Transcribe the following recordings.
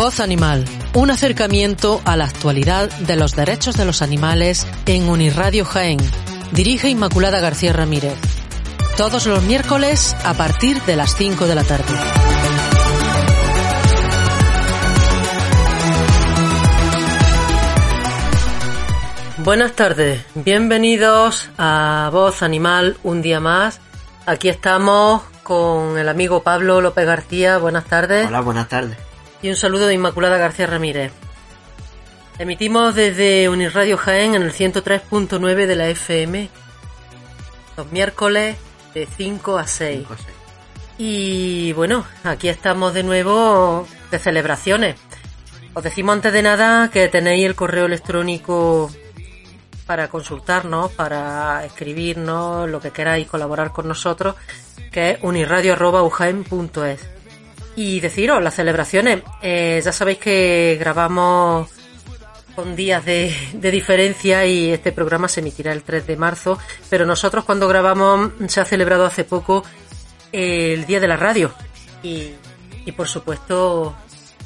Voz Animal, un acercamiento a la actualidad de los derechos de los animales en Unirradio Jaén. Dirige Inmaculada García Ramírez. Todos los miércoles a partir de las 5 de la tarde. Buenas tardes, bienvenidos a Voz Animal un día más. Aquí estamos con el amigo Pablo López García. Buenas tardes. Hola, buenas tardes. Y un saludo de Inmaculada García Ramírez. Emitimos desde Unirradio Jaén en el 103.9 de la FM los miércoles de 5 a 6. Cinco, seis. Y bueno, aquí estamos de nuevo de celebraciones. Os decimos antes de nada que tenéis el correo electrónico para consultarnos, para escribirnos, lo que queráis, colaborar con nosotros, que es unirradio.ujaen.es. Y deciros, las celebraciones, eh, ya sabéis que grabamos con días de, diferencia y este programa se emitirá el 3 de marzo, pero nosotros cuando grabamos se ha celebrado hace poco el Día de la Radio y, por supuesto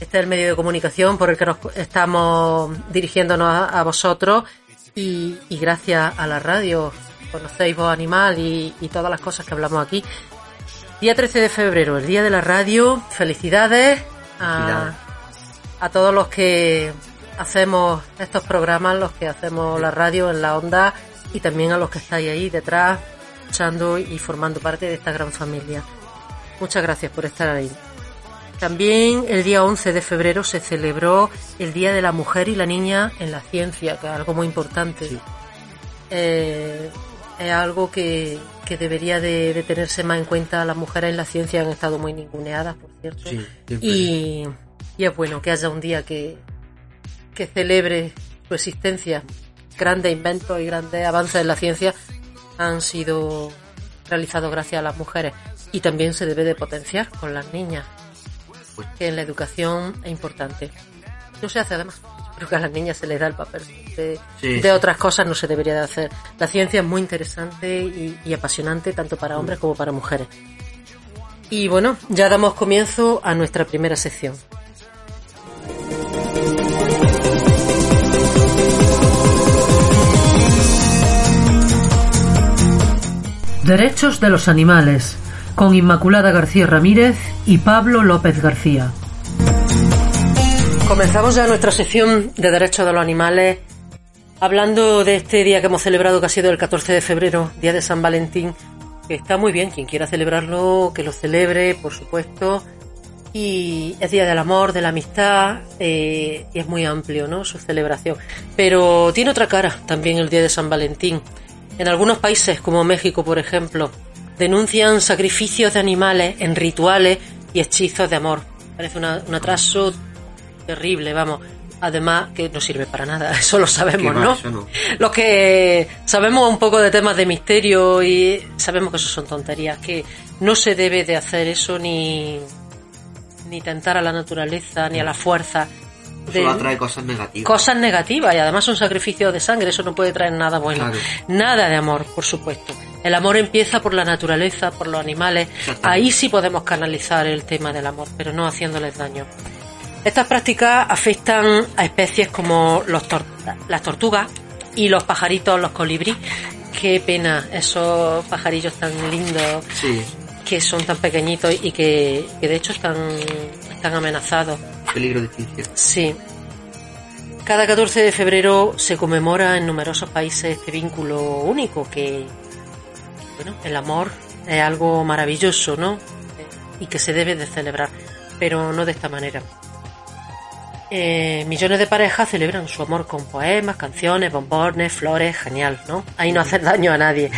este es el medio de comunicación por el que nos estamos dirigiéndonos a, vosotros y, y gracias a la radio conocéis Voz Animal y todas las cosas que hablamos aquí. Día 13 de febrero, el Día de la Radio. Felicidades a, todos los que hacemos estos programas, los que hacemos la radio en la onda y también a los que estáis ahí detrás, escuchando y formando parte de esta gran familia. Muchas gracias por estar ahí. También el día 11 de febrero se celebró el Día de la Mujer y la Niña en la Ciencia, que es algo muy importante. Sí. Eh, es algo que, que debería de, de tenerse más en cuenta. Las mujeres en la ciencia han estado muy ninguneadas, por cierto. Sí. Y, y es bueno que haya un día que, que celebre su existencia. Grandes inventos y grandes avances en la ciencia han sido realizados gracias a las mujeres. Y también se debe de potenciar con las niñas, Pues, que en la educación es importante. No se hace además. Creo que a las niñas se les da el papel. De, Sí, de sí. otras cosas no se debería de hacer. La ciencia es muy interesante y, y apasionante tanto para hombres como para mujeres. Y bueno, ya damos comienzo a nuestra primera sección. Derechos de los animales, con Inmaculada García Ramírez y Pablo López García. Comenzamos ya nuestra sección de derechos de los animales hablando de este día que hemos celebrado que ha sido el 14 de febrero, Día de San Valentín, que está muy bien, quien quiera celebrarlo, que lo celebre, por supuesto, y es Día del Amor, de la Amistad, eh, y es muy amplio, ¿no? Su celebración. Pero tiene otra cara también el Día de San Valentín. En algunos países, como México, por ejemplo, denuncian sacrificios de animales en rituales y hechizos de amor. Parece un atraso terrible, vamos. Además, que no sirve para nada, eso lo ¿Qué sabemos? ¿no? Eso no. Los que sabemos un poco de temas de misterio y sabemos que eso son tonterías, que no se debe de hacer eso ni, ni tentar a la naturaleza, ni a la fuerza. de- Solo atrae cosas negativas. cosas negativas y además un sacrificio de sangre, eso no puede traer nada bueno. Claro. Nada de amor, por supuesto. El amor empieza por la naturaleza, por los animales. Ahí sí podemos canalizar el tema del amor, pero no haciéndoles daño. Estas prácticas afectan a especies como los tor- las tortugas y los pajaritos, los colibrí. Qué pena esos pajarillos tan lindos Sí, que son tan pequeñitos y que, que de hecho están, están amenazados. peligro de extinción. Sí. Cada 14 de febrero se conmemora en numerosos países este vínculo único que, bueno, el amor es algo maravilloso, ¿no? Y que se debe de celebrar, pero no de esta manera. Eh, millones de parejas celebran su amor con poemas, canciones, bombones, flores, genial, ¿no? Ahí no hacer daño a nadie.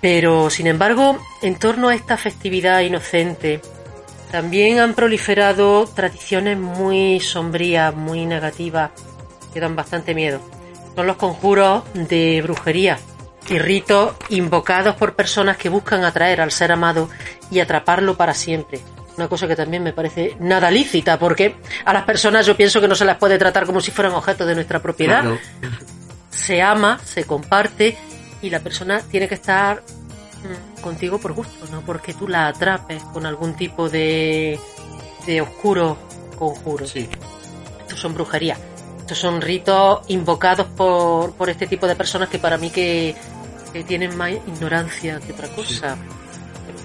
Pero, sin embargo, en torno a esta festividad inocente, también han proliferado tradiciones muy sombrías, muy negativas, que dan bastante miedo. Son los conjuros de brujería y ritos invocados por personas que buscan atraer al ser amado y atraparlo para siempre. Una cosa que también me parece nada lícita, porque a las personas yo pienso que no se las puede tratar como si fueran objetos de nuestra propiedad Claro. se ama, se comparte y la persona tiene que estar mm, contigo por gusto, no porque tú la atrapes con algún tipo de, de oscuro conjuro. Sí. estos son brujerías. Estos son ritos invocados por, por este tipo de personas que para mí que, que tienen más ignorancia que otra cosa.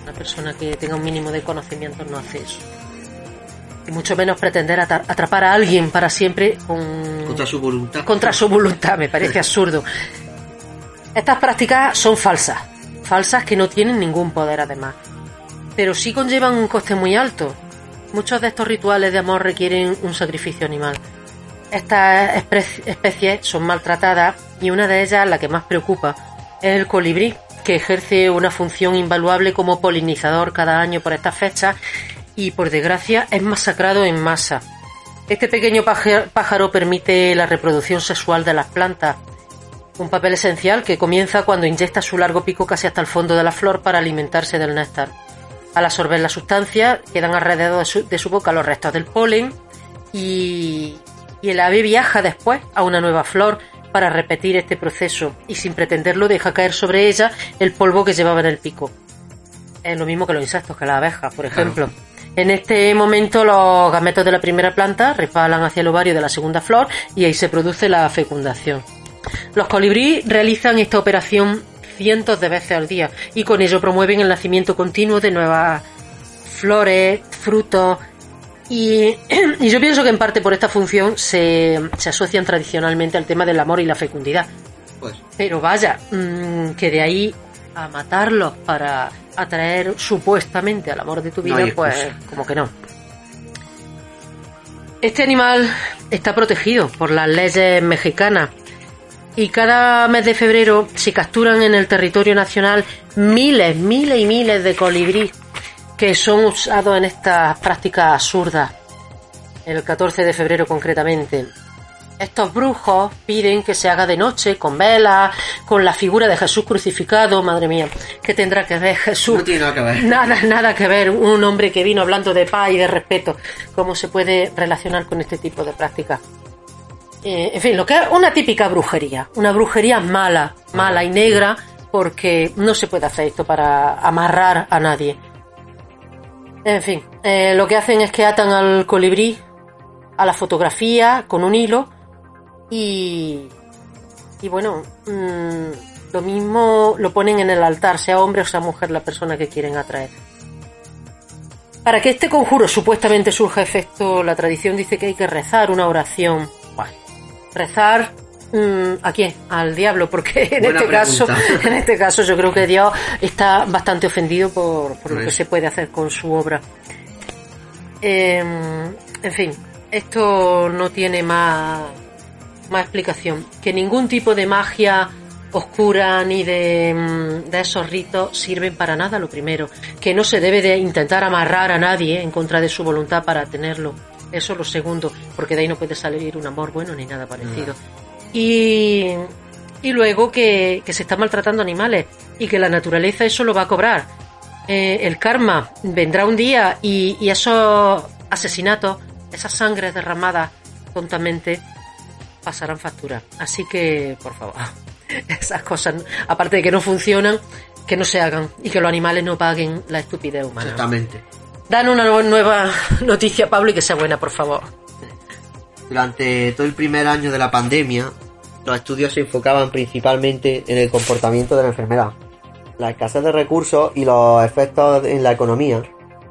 Una persona que tenga un mínimo de conocimiento no hace eso. Y mucho menos pretender atrapar a alguien para siempre con, Contra su voluntad. contra su voluntad, me parece absurdo. Estas prácticas son falsas, falsas que no tienen ningún poder además, pero sí conllevan un coste muy alto. Muchos de estos rituales de amor requieren un sacrificio animal. Estas especies son maltratadas y una de ellas, la que más preocupa, es el colibrí, que ejerce una función invaluable como polinizador cada año por estas fechas y por desgracia es masacrado en masa. Este pequeño pájaro permite la reproducción sexual de las plantas, un papel esencial que comienza cuando inyecta su largo pico casi hasta el fondo de la flor para alimentarse del néctar. Al absorber la sustancia, quedan alrededor de su, de su boca los restos del polen y, y el ave viaja después a una nueva flor para repetir este proceso y sin pretenderlo deja caer sobre ella el polvo que llevaba en el pico. Es lo mismo que los insectos, que las abejas, por ejemplo. En este momento los gametos de la primera planta resbalan hacia el ovario de la segunda flor y ahí se produce la fecundación. Los colibrí realizan esta operación cientos de veces al día y con ello promueven el nacimiento continuo de nuevas flores, frutos y, y yo pienso que en parte por esta función se, se asocian tradicionalmente al tema del amor y la fecundidad. Pues, Pero vaya, mm, que de ahí a matarlos para atraer supuestamente al amor de tu vida, pues como que no. Este animal está protegido por las leyes mexicanas y cada mes de febrero se capturan en el territorio nacional miles, miles y miles de colibrí que son usados en estas prácticas absurdas. El 14 de febrero concretamente. Estos brujos piden que se haga de noche, con velas, con la figura de Jesús crucificado. Madre mía, ¿qué tendrá que ver Jesús? no tiene nada que ver. Nada, nada que ver. Un hombre que vino hablando de paz y de respeto. ¿Cómo se puede relacionar con este tipo de prácticas? Eh, en fin, lo que es una típica brujería. Una brujería mala, mala y negra, porque no se puede hacer esto para amarrar a nadie. En fin, eh, lo que hacen es que atan al colibrí a la fotografía con un hilo y, y bueno, mm, lo mismo lo ponen en el altar, sea hombre o sea mujer la persona que quieren atraer. Para que este conjuro supuestamente surja efecto, la tradición dice que hay que rezar una oración. Bueno, rezar a quién? Al diablo, porque en Buena este caso, en este caso yo creo que Dios está bastante ofendido por, por lo que se puede hacer con su obra. Eh, en fin, esto no tiene más, más explicación. Que ningún tipo de magia oscura ni de, mm, de esos ritos sirven para nada, lo primero. Que no se debe de intentar amarrar a nadie en contra de su voluntad para tenerlo. Eso lo segundo, porque de ahí no puede salir un amor bueno ni nada parecido. Y, y luego que, que se está maltratando animales y que la naturaleza eso lo va a cobrar. Eh, el karma vendrá un día y, y esos asesinatos, esas sangres derramadas tontamente, pasarán factura. Así que, por favor, esas cosas, aparte de que no funcionan, que no se hagan y que los animales no paguen la estupidez humana. Exactamente. Dan una nu- nueva noticia, Pablo, y que sea buena, por favor. Durante todo el primer año de la pandemia, los estudios se enfocaban principalmente en el comportamiento de la enfermedad, la escasez de recursos y los efectos en la economía.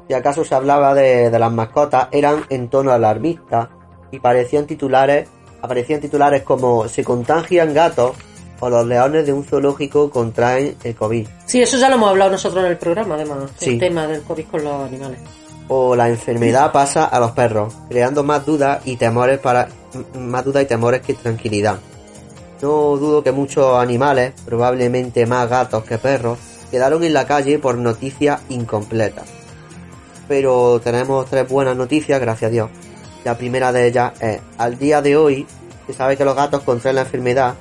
Si acaso se hablaba de, de las mascotas, eran en tono alarmista y parecían titulares, aparecían titulares como se contagian gatos o los leones de un zoológico contraen el COVID. Sí, eso ya lo hemos hablado nosotros en el programa, además, Sí. el tema del COVID con los animales. O la enfermedad pasa a los perros, creando más dudas y temores para más dudas y temores que tranquilidad. No dudo que muchos animales, probablemente más gatos que perros, quedaron en la calle por noticias incompletas. Pero tenemos tres buenas noticias, gracias a Dios. La primera de ellas es, al día de hoy, se sabe que los gatos contraen la enfermedad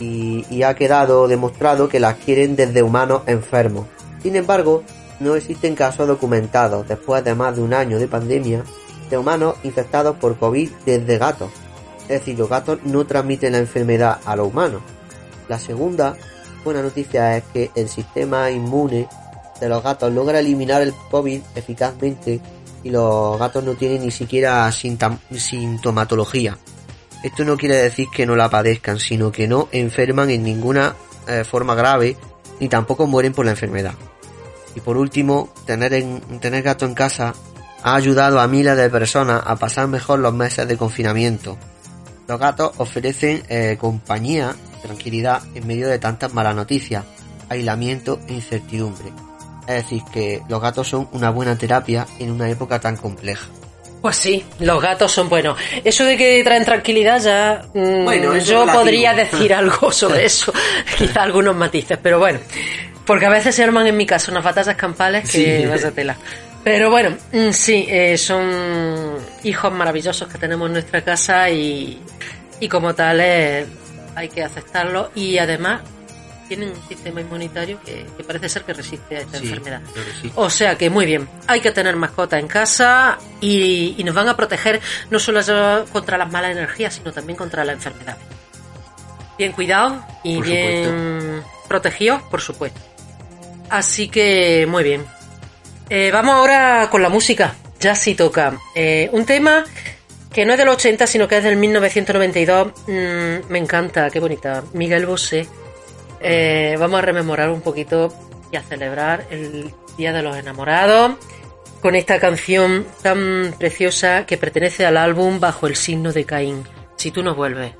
y, y ha quedado demostrado que la adquieren desde humanos enfermos. Sin embargo, no existen casos documentados después de más de un año de pandemia de humanos infectados por COVID desde gatos. Es decir, los gatos no transmiten la enfermedad a los humanos. La segunda buena noticia es que el sistema inmune de los gatos logra eliminar el COVID eficazmente y los gatos no tienen ni siquiera sintomatología. Esto no quiere decir que no la padezcan, sino que no enferman en ninguna eh, forma grave ni tampoco mueren por la enfermedad. Y por último, tener, en, tener gato en casa ha ayudado a miles de personas a pasar mejor los meses de confinamiento. Los gatos ofrecen eh, compañía, tranquilidad en medio de tantas malas noticias, aislamiento e incertidumbre. Es decir, que los gatos son una buena terapia en una época tan compleja. Pues sí, los gatos son buenos. Eso de que traen tranquilidad ya... Mm, bueno, yo podría decir algo sobre eso. Quizá algunos matices, pero bueno. Porque a veces se arman en mi casa unas batallas campales que vas a tela. Pero bueno, mm, sí, eh, son hijos maravillosos que tenemos en nuestra casa y, y como tales hay que aceptarlo. Y además tienen un sistema inmunitario que, parece ser que resiste a esta enfermedad. O sea que muy bien, hay que tener mascota en casa y, nos van a proteger no solo contra las malas energías, sino también contra la enfermedad. Bien cuidado y bien protegidos, por supuesto. Así que muy bien. Eh, vamos ahora con la música. Ya sí toca. Eh, un tema que no es del 80, sino que es del 1992. Mm, me encanta, qué bonita. Miguel Bosé eh, vamos a rememorar un poquito y a celebrar el Día de los Enamorados con esta canción tan preciosa que pertenece al álbum Bajo el signo de Caín. Si tú no vuelves.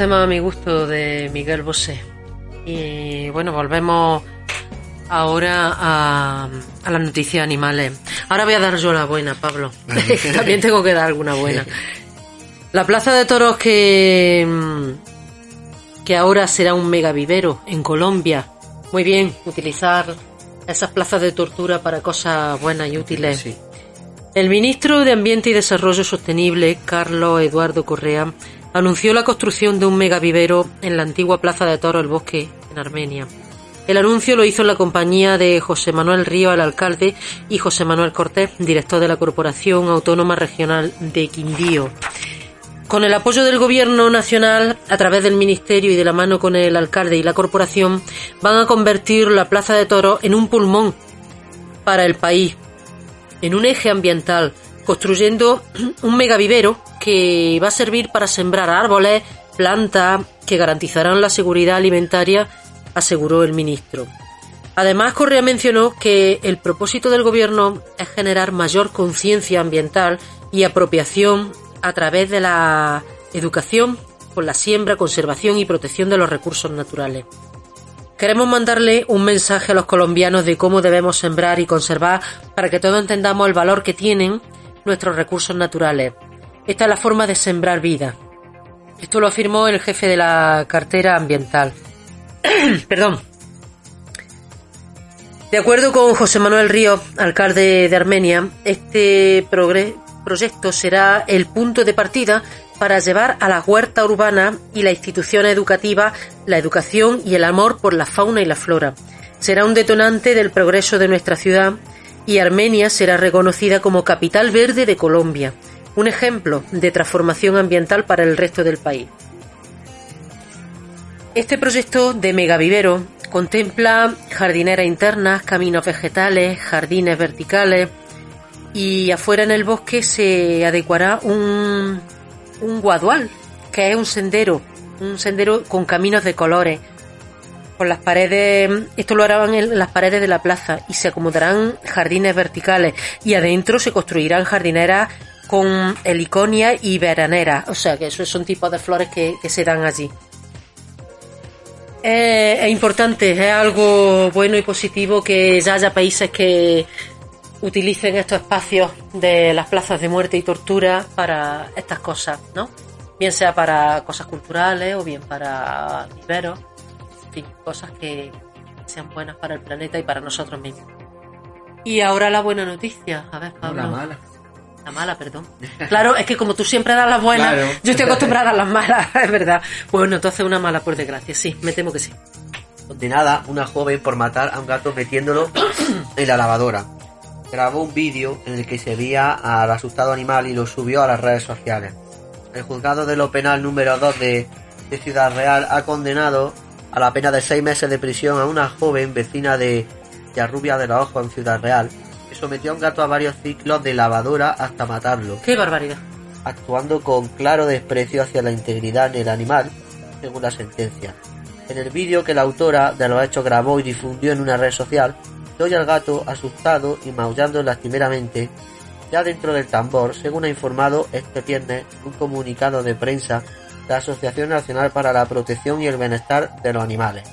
Temas a mi gusto de Miguel Bosé. Y bueno, volvemos ahora a, a las noticias animales. Ahora voy a dar yo la buena, Pablo. También tengo que dar alguna buena. La plaza de toros que, que ahora será un mega vivero en Colombia. Muy bien, utilizar esas plazas de tortura para cosas buenas y útiles. El ministro de Ambiente y Desarrollo Sostenible, Carlos Eduardo Correa, anunció la construcción de un megavivero en la antigua Plaza de Toro El Bosque, en Armenia. El anuncio lo hizo en la compañía de José Manuel Río, el alcalde, y José Manuel Cortés, director de la Corporación Autónoma Regional de Quindío. Con el apoyo del Gobierno Nacional, a través del Ministerio y de la mano con el alcalde y la corporación, van a convertir la Plaza de Toro en un pulmón para el país, en un eje ambiental, construyendo un megavivero que va a servir para sembrar árboles, plantas que garantizarán la seguridad alimentaria, aseguró el ministro. Además, Correa mencionó que el propósito del gobierno es generar mayor conciencia ambiental y apropiación a través de la educación por la siembra, conservación y protección de los recursos naturales. Queremos mandarle un mensaje a los colombianos de cómo debemos sembrar y conservar para que todos entendamos el valor que tienen nuestros recursos naturales. Esta es la forma de sembrar vida. Esto lo afirmó el jefe de la cartera ambiental. Perdón. De acuerdo con José Manuel Río, alcalde de Armenia, este proyecto será el punto de partida para llevar a la huerta urbana y la institución educativa la educación y el amor por la fauna y la flora. Será un detonante del progreso de nuestra ciudad y Armenia será reconocida como capital verde de Colombia, un ejemplo de transformación ambiental para el resto del país. Este proyecto de megavivero contempla jardineras internas, caminos vegetales, jardines verticales y afuera en el bosque se adecuará un un guadual, que es un sendero, un sendero con caminos de colores. Por las paredes, esto lo harán en las paredes de la plaza y se acomodarán jardines verticales y adentro se construirán jardineras con heliconia y veraneras, o sea que esos son tipos de flores que, se dan allí. es importante, es algo bueno y positivo que ya haya países que utilicen estos espacios de las plazas de muerte y tortura para estas cosas, ¿no? Bien sea para cosas culturales o bien para viveros, fin, cosas que sean buenas para el planeta y para nosotros mismos. Y ahora la buena noticia, a ver, Pablo. La mala. La mala, perdón. Claro, es que como tú siempre das las buenas, yo estoy acostumbrada a las malas, es verdad. Bueno, entonces una mala por desgracia, sí, me temo que sí. Condenada una joven por matar a un gato metiéndolo en la lavadora grabó un vídeo en el que se veía al asustado animal y lo subió a las redes sociales. El juzgado de lo penal número 2 de, Ciudad Real ha condenado a la pena de seis meses de prisión a una joven vecina de Yarrubia de los Ojos en Ciudad Real, que sometió a un gato a varios ciclos de lavadora hasta matarlo. ¡Qué barbaridad! Actuando con claro desprecio hacia la integridad del animal, según la sentencia. En el vídeo que la autora de los hechos grabó y difundió en una red social, doy al gato asustado y maullando lastimeramente. Ya dentro del tambor, según ha informado este viernes un comunicado de prensa la Asociación Nacional para la Protección y el Bienestar de los Animales.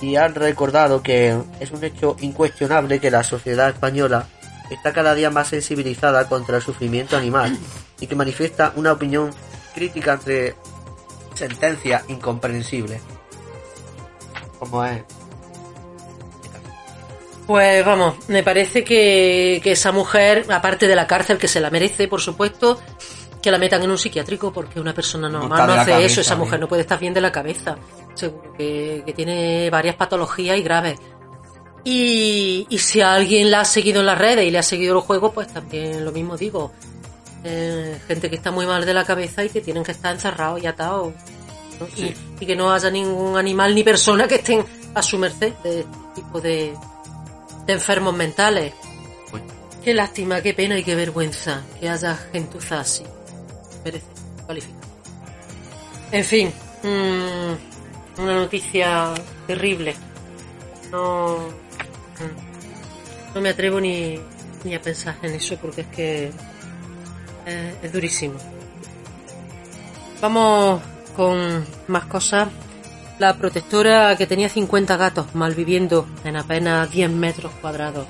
Y han recordado que es un hecho incuestionable que la sociedad española está cada día más sensibilizada contra el sufrimiento animal y que manifiesta una opinión crítica entre sentencias incomprensibles. Como es pues vamos, me parece que, esa mujer, aparte de la cárcel que se la merece, por supuesto, que la metan en un psiquiátrico porque una persona normal no, hace eso, esa mujer no puede estar bien de la cabeza, seguro que, tiene varias patologías y graves. Y, si alguien la ha seguido en las redes y le ha seguido los juegos, pues también lo mismo digo. Eh, gente que está muy mal de la cabeza y que tienen que estar encerrados y atados. Y, y, que no haya ningún animal ni persona que estén a su merced de este tipo de, de enfermos mentales. Qué lástima, qué pena y qué vergüenza que haya gentuza así. Merece cualificar. En fin, mm, una noticia terrible. No, mm, no me atrevo ni, ni a pensar en eso porque es que es durísimo. Vamos con más cosas la protectora que tenía 50 gatos malviviendo en apenas 10 metros cuadrados.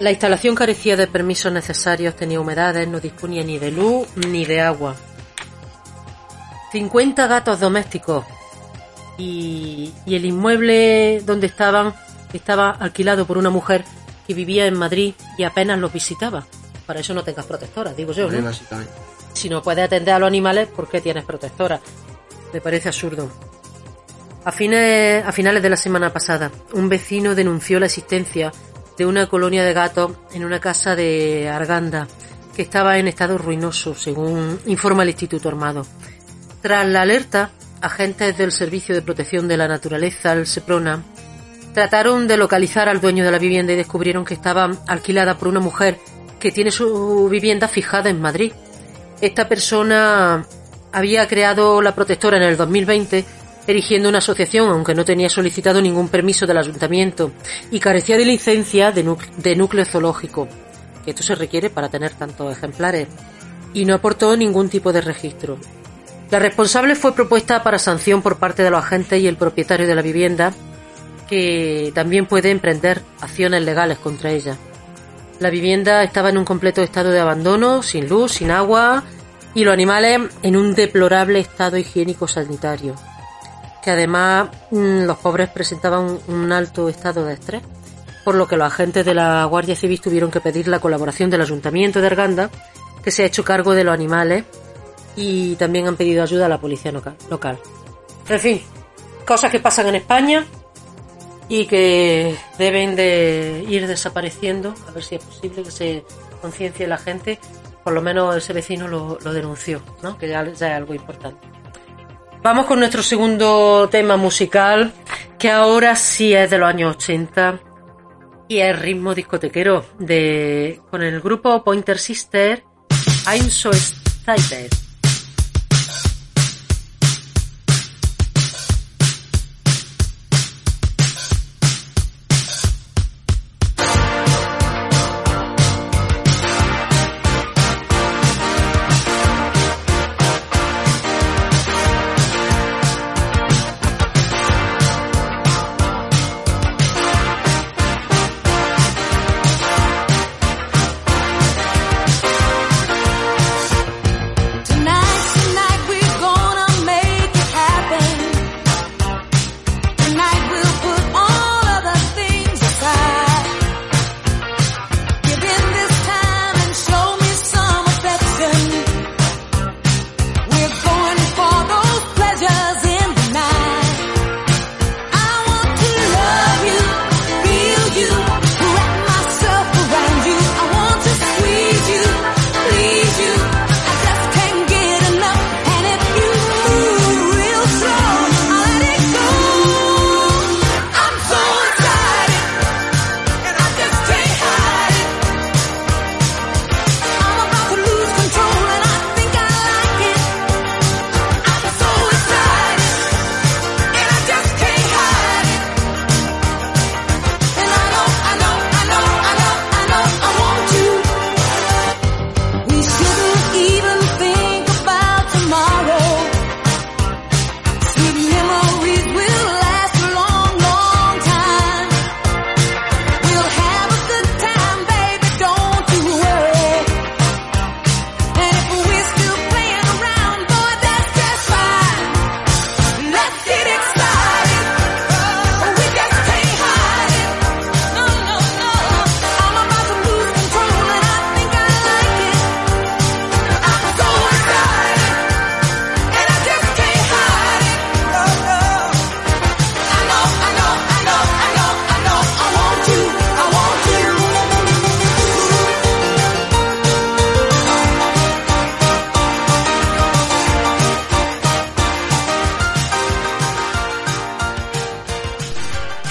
La instalación carecía de permisos necesarios, tenía humedades, no disponía ni de luz ni de agua. 50 gatos domésticos y, y el inmueble donde estaban estaba alquilado por una mujer que vivía en Madrid y apenas los visitaba. Para eso no tengas protectora, digo yo. ¿no? Si no puedes atender a los animales, ¿por qué tienes protectora? Me parece absurdo. A, fines, a finales de la semana pasada, un vecino denunció la existencia de una colonia de gatos en una casa de Arganda que estaba en estado ruinoso, según informa el Instituto Armado. Tras la alerta, agentes del Servicio de Protección de la Naturaleza, el SEPRONA, trataron de localizar al dueño de la vivienda y descubrieron que estaba alquilada por una mujer que tiene su vivienda fijada en Madrid. Esta persona había creado la protectora en el 2020 erigiendo una asociación, aunque no tenía solicitado ningún permiso del ayuntamiento y carecía de licencia de, núcleo zoológico, que esto se requiere para tener tantos ejemplares. y no aportó ningún tipo de registro. La responsable fue propuesta para sanción por parte de los agentes y el propietario de la vivienda, que también puede emprender acciones legales contra ella. La vivienda estaba en un completo estado de abandono, sin luz, sin agua y los animales en un deplorable estado higiénico sanitario, que además mm, los pobres presentaban un alto estado de estrés, por lo que los agentes de la Guardia Civil tuvieron que pedir la colaboración del Ayuntamiento de Arganda, que se ha hecho cargo de los animales y también han pedido ayuda a la policía local. En fin, cosas que pasan en España y que deben de ir desapareciendo, a ver si es posible que se conciencie la gente, por lo menos ese vecino lo, denunció, ¿no? que ya, es algo importante. Vamos con nuestro segundo tema musical, que ahora sí es de los años 80 y es ritmo discotequero, de, con el grupo Pointer Sister, I'm So Excited.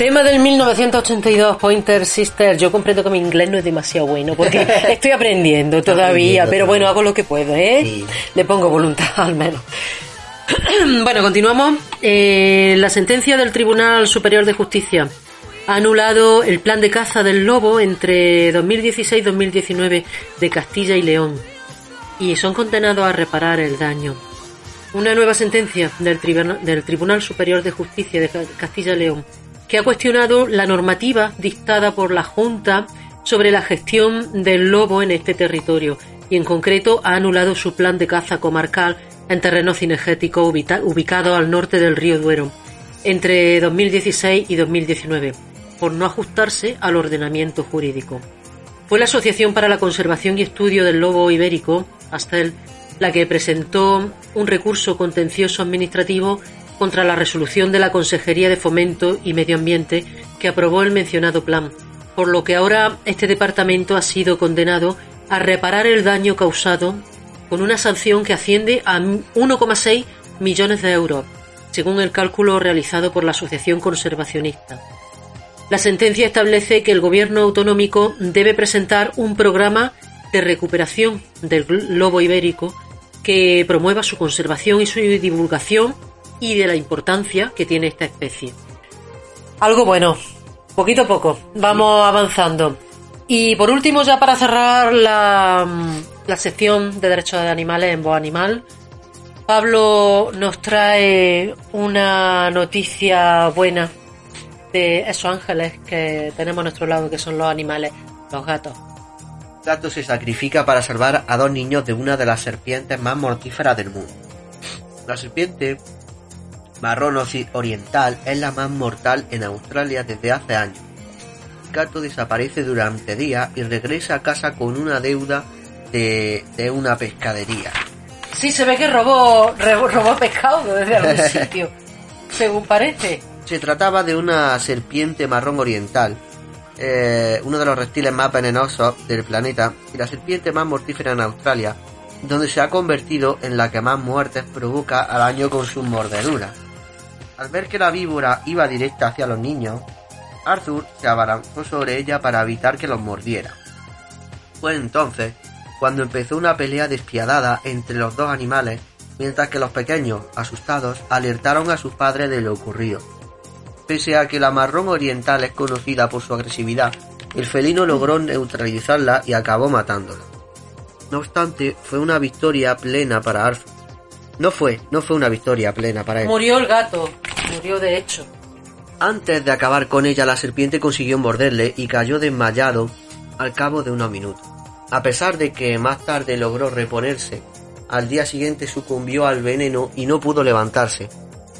Tema del 1982, Pointer Sister. Yo comprendo que mi inglés no es demasiado bueno porque estoy aprendiendo todavía, pero bueno, hago lo que puedo, ¿eh? Le pongo voluntad al menos. bueno, continuamos. Eh, la sentencia del Tribunal Superior de Justicia ha anulado el plan de caza del lobo entre 2016 y 2019 de Castilla y León y son condenados a reparar el daño. Una nueva sentencia del, del Tribunal Superior de Justicia de Castilla y León que ha cuestionado la normativa dictada por la Junta sobre la gestión del lobo en este territorio y en concreto ha anulado su plan de caza comarcal en terreno cinegético ubicado al norte del río Duero entre 2016 y 2019 por no ajustarse al ordenamiento jurídico. Fue la Asociación para la Conservación y Estudio del Lobo Ibérico, ASTEL, la que presentó un recurso contencioso administrativo contra la resolución de la Consejería de Fomento y Medio Ambiente que aprobó el mencionado plan, por lo que ahora este departamento ha sido condenado a reparar el daño causado con una sanción que asciende a 1,6 millones de euros, según el cálculo realizado por la Asociación Conservacionista. La sentencia establece que el gobierno autonómico debe presentar un programa de recuperación del lobo ibérico que promueva su conservación y su divulgación y de la importancia que tiene esta especie. Algo bueno, poquito a poco, vamos avanzando. Y por último, ya para cerrar la, la sección de derechos de animales en Voz Animal. Pablo nos trae una noticia buena de esos ángeles que tenemos a nuestro lado, que son los animales, los gatos. Un gato se sacrifica para salvar a dos niños de una de las serpientes más mortíferas del mundo. La serpiente marrón oriental es la más mortal en Australia desde hace años. Gato desaparece durante días y regresa a casa con una deuda de, una pescadería. Sí, se ve que robó, robó pescado desde algún sitio, según parece. Se trataba de una serpiente marrón oriental, eh, uno de los reptiles más venenosos del planeta y la serpiente más mortífera en Australia, donde se ha convertido en la que más muertes provoca al año con sus mordeduras. Al ver que la víbora iba directa hacia los niños, Arthur se abalanzó sobre ella para evitar que los mordiera. Fue entonces cuando empezó una pelea despiadada entre los dos animales, mientras que los pequeños, asustados, alertaron a sus padres de lo ocurrido. Pese a que la marrón oriental es conocida por su agresividad, el felino logró neutralizarla y acabó matándola. No obstante, fue una victoria plena para Arthur. No fue, no fue una victoria plena para él. Murió el gato, murió de hecho. Antes de acabar con ella, la serpiente consiguió morderle y cayó desmayado al cabo de unos minutos. A pesar de que más tarde logró reponerse, al día siguiente sucumbió al veneno y no pudo levantarse.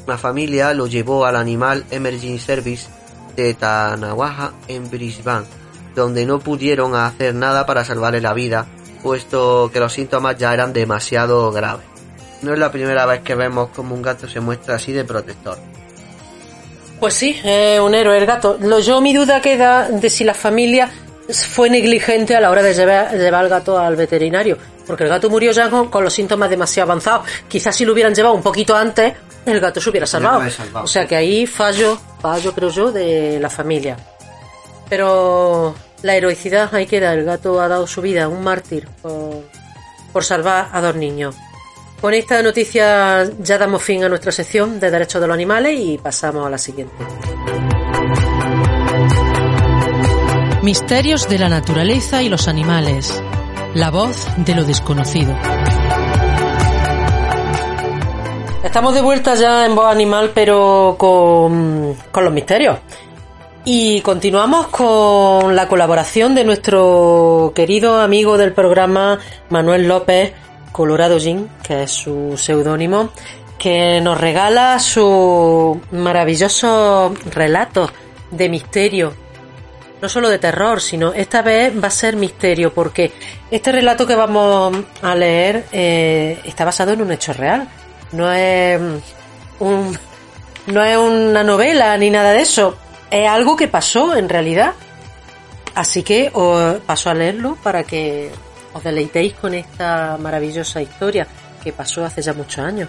La familia lo llevó al Animal Emergency Service de Tanawaha en Brisbane, donde no pudieron hacer nada para salvarle la vida, puesto que los síntomas ya eran demasiado graves. No es la primera vez que vemos como un gato se muestra así de protector. Pues sí, es un héroe el gato. Lo, yo mi duda queda de si la familia fue negligente a la hora de llevar, llevar al gato al veterinario, porque el gato murió ya con, los síntomas demasiado avanzados. Quizás si lo hubieran llevado un poquito antes, el gato se hubiera salvado. O sea que ahí fallo, fallo creo yo, de la familia. Pero la heroicidad ahí queda, el gato ha dado su vida, un mártir, por, por salvar a dos niños. Con esta noticia ya damos fin a nuestra sección de derechos de los animales y pasamos a la siguiente. Misterios de la naturaleza y los animales. La voz de lo desconocido. Estamos de vuelta ya en voz animal, pero con, con los misterios. Y continuamos con la colaboración de nuestro querido amigo del programa, Manuel López, Colorado Jean, que es su seudónimo, que nos regala su maravilloso relato de misterio no solo de terror, sino esta vez va a ser misterio, porque este relato que vamos a leer eh, está basado en un hecho real. No es no es una novela ni nada de eso. Es algo que pasó en realidad. Así que os paso a leerlo para que os deleitéis con esta maravillosa historia que pasó hace ya muchos años.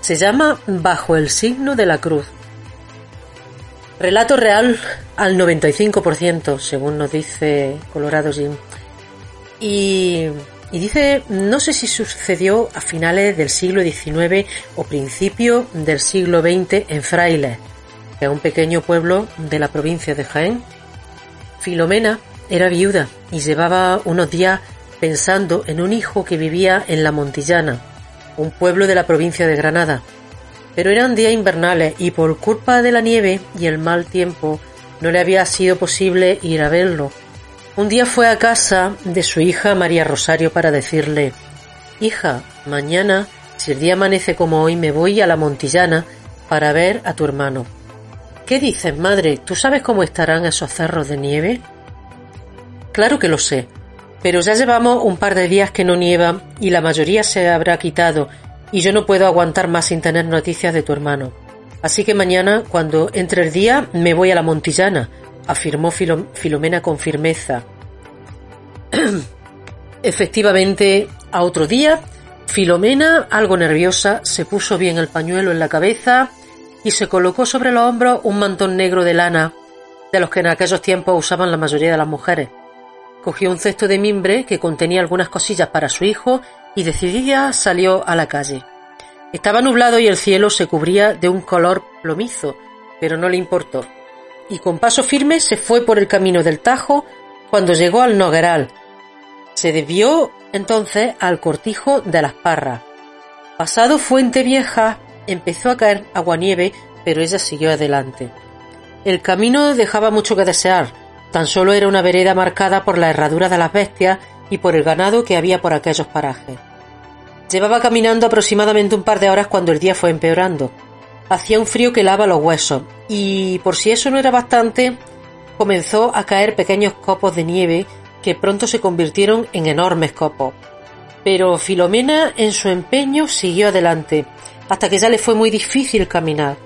Se llama Bajo el signo de la cruz Relato real al 95%, según nos dice Colorado Jim. Y, dice, no sé si sucedió a finales del siglo XIX o principio del siglo XX en Frailes, que es un pequeño pueblo de la provincia de Jaén. Filomena era viuda y llevaba unos días pensando en un hijo que vivía en La Montillana, un pueblo de la provincia de Granada pero eran días invernales y por culpa de la nieve y el mal tiempo no le había sido posible ir a verlo. Un día fue a casa de su hija María Rosario para decirle Hija, mañana, si el día amanece como hoy, me voy a la Montillana para ver a tu hermano. ¿Qué dices, madre? ¿Tú sabes cómo estarán esos cerros de nieve? Claro que lo sé, pero ya llevamos un par de días que no nieva y la mayoría se habrá quitado y yo no puedo aguantar más sin tener noticias de tu hermano. Así que mañana, cuando entre el día, me voy a la Montillana, afirmó Filomena con firmeza. Efectivamente, a otro día, Filomena, algo nerviosa, se puso bien el pañuelo en la cabeza y se colocó sobre los hombros un mantón negro de lana, de los que en aquellos tiempos usaban la mayoría de las mujeres. Cogió un cesto de mimbre que contenía algunas cosillas para su hijo y decidida salió a la calle. Estaba nublado y el cielo se cubría de un color plomizo, pero no le importó. Y con paso firme se fue por el camino del Tajo cuando llegó al Nogueral. Se desvió entonces al cortijo de las Parras. Pasado Fuente Vieja, empezó a caer aguanieve, pero ella siguió adelante. El camino dejaba mucho que desear, tan solo era una vereda marcada por la herradura de las bestias y por el ganado que había por aquellos parajes. Llevaba caminando aproximadamente un par de horas cuando el día fue empeorando. Hacía un frío que lava los huesos, y por si eso no era bastante, comenzó a caer pequeños copos de nieve que pronto se convirtieron en enormes copos. Pero Filomena, en su empeño, siguió adelante, hasta que ya le fue muy difícil caminar.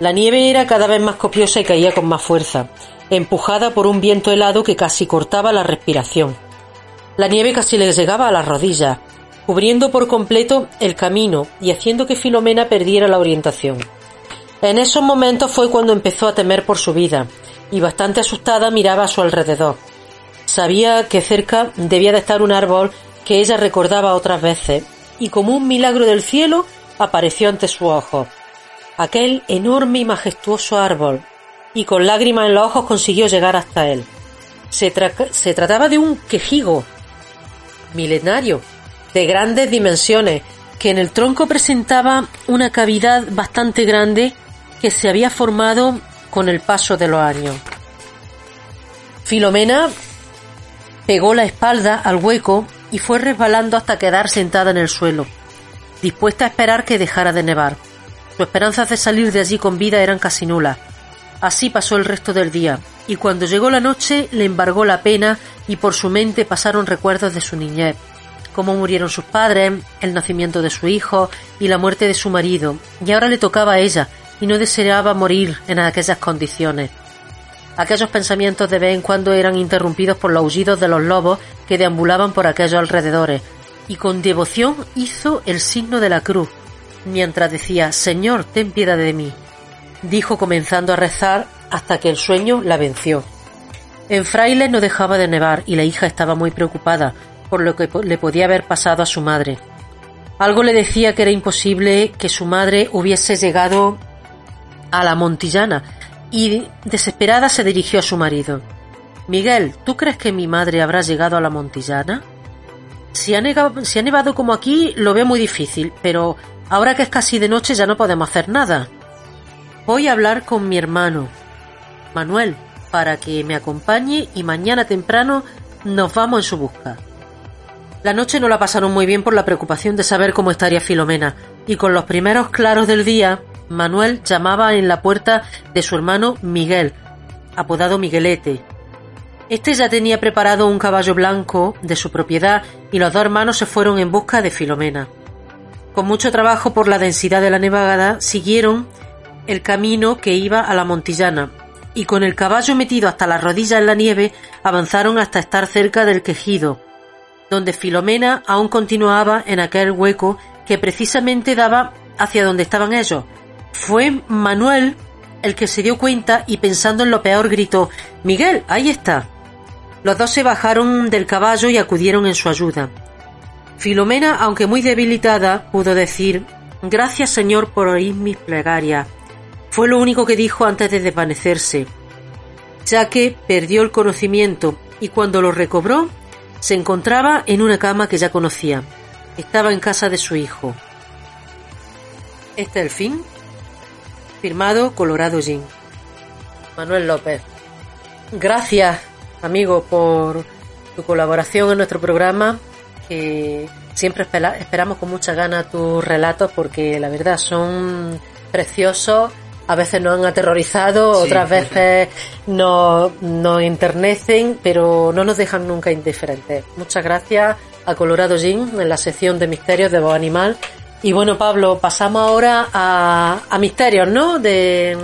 La nieve era cada vez más copiosa y caía con más fuerza, empujada por un viento helado que casi cortaba la respiración. La nieve casi le llegaba a las rodillas, cubriendo por completo el camino y haciendo que Filomena perdiera la orientación. En esos momentos fue cuando empezó a temer por su vida, y bastante asustada miraba a su alrededor. Sabía que cerca debía de estar un árbol que ella recordaba otras veces, y como un milagro del cielo apareció ante sus ojos. Aquel enorme y majestuoso árbol, y con lágrimas en los ojos consiguió llegar hasta él. Se, se trataba de un quejigo, milenario, de grandes dimensiones, que en el tronco presentaba una cavidad bastante grande que se había formado con el paso de los años. Filomena pegó la espalda al hueco y fue resbalando hasta quedar sentada en el suelo, dispuesta a esperar que dejara de nevar. Sus esperanzas de salir de allí con vida eran casi nulas. Así pasó el resto del día, y cuando llegó la noche le embargó la pena y por su mente pasaron recuerdos de su niñez, cómo murieron sus padres, el nacimiento de su hijo y la muerte de su marido, y ahora le tocaba a ella, y no deseaba morir en aquellas condiciones. Aquellos pensamientos de vez en cuando eran interrumpidos por los aullidos de los lobos que deambulaban por aquellos alrededores, y con devoción hizo el signo de la cruz, mientras decía Señor, ten piedad de mí. Dijo comenzando a rezar hasta que el sueño la venció. En Frailes no dejaba de nevar y la hija estaba muy preocupada por lo que le podía haber pasado a su madre. Algo le decía que era imposible que su madre hubiese llegado a la Montillana y desesperada se dirigió a su marido. Miguel, ¿tú crees que mi madre habrá llegado a la Montillana? Si ha, si ha nevado como aquí, lo veo muy difícil, pero ahora que es casi de noche ya no podemos hacer nada. Voy a hablar con mi hermano, Manuel, para que me acompañe y mañana temprano nos vamos en su busca. La noche no la pasaron muy bien por la preocupación de saber cómo estaría Filomena, y con los primeros claros del día, Manuel llamaba en la puerta de su hermano Miguel, apodado Miguelete. Este ya tenía preparado un caballo blanco de su propiedad y los dos hermanos se fueron en busca de Filomena. Con mucho trabajo por la densidad de la nevada, siguieron el camino que iba a la Montillana, y con el caballo metido hasta las rodillas en la nieve avanzaron hasta estar cerca del quejido, donde Filomena aún continuaba en aquel hueco que precisamente daba hacia donde estaban ellos. Fue Manuel el que se dio cuenta y pensando en lo peor gritó Miguel, ahí está. Los dos se bajaron del caballo y acudieron en su ayuda. Filomena, aunque muy debilitada, pudo decir Gracias Señor por oír mis plegarias. Fue lo único que dijo antes de desvanecerse, ya que perdió el conocimiento y cuando lo recobró se encontraba en una cama que ya conocía. Estaba en casa de su hijo. Este es el fin. Firmado Colorado Jean. Manuel López. Gracias, amigo, por tu colaboración en nuestro programa. Que siempre esperamos con mucha gana tus relatos porque la verdad son preciosos a veces nos han aterrorizado, otras veces nos, nos enternecen, pero no nos dejan nunca indiferentes. Muchas gracias a Colorado Jean en la sección de misterios de voz animal. Y bueno, Pablo, pasamos ahora a, a misterios, ¿no? De,